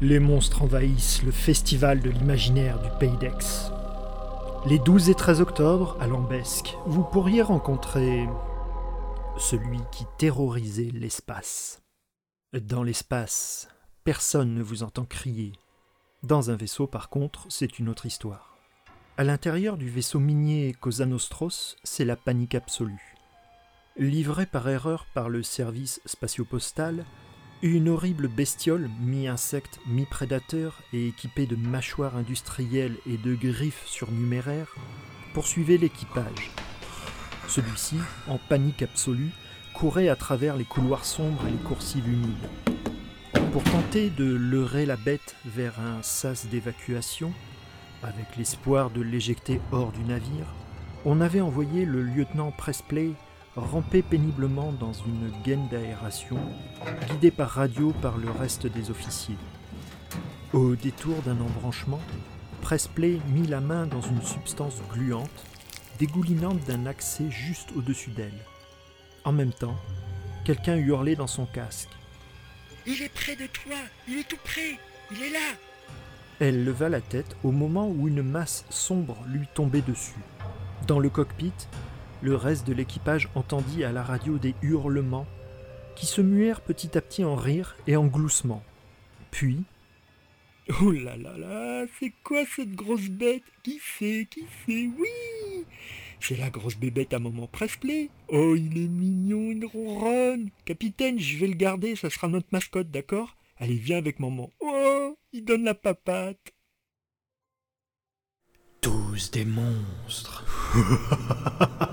Les monstres envahissent le festival de l'imaginaire du Pays d'Aix. Les 12 et 13 octobre, à Lambesque, vous pourriez rencontrer celui qui terrorisait l'espace. Dans l'espace, personne ne vous entend crier. Dans un vaisseau, par contre, c'est une autre histoire. À l'intérieur du vaisseau minier Cosa Nostros, c'est la panique absolue. Livré par erreur par le service spatio-postal, une horrible bestiole, mi-insecte, mi-prédateur et équipée de mâchoires industrielles et de griffes surnuméraires, poursuivait l'équipage. Celui-ci, en panique absolue, courait à travers les couloirs sombres et les coursives humides. Pour tenter de leurrer la bête vers un sas d'évacuation, avec l'espoir de l'éjecter hors du navire, on avait envoyé le lieutenant Presplay ramper péniblement dans une gaine d'aération, guidé par radio par le reste des officiers. Au détour d'un embranchement, Presplay mit la main dans une substance gluante, dégoulinante d'un accès juste au-dessus d'elle. En même temps, quelqu'un hurlait dans son casque. Il est près de toi, il est tout près, il est là. Elle leva la tête au moment où une masse sombre lui tombait dessus. Dans le cockpit, le reste de l'équipage entendit à la radio des hurlements qui se muèrent petit à petit en rire et en gloussements. Puis. Oh là là là, c'est quoi cette grosse bête? Qui c'est? Qui c'est? Oui C'est la grosse bébête à maman Presley. Oh, il est mignon, il ronronne. Capitaine, je vais le garder, ça sera notre mascotte, d'accord? Allez, viens avec maman. Oh, il donne la papate. Tous des monstres.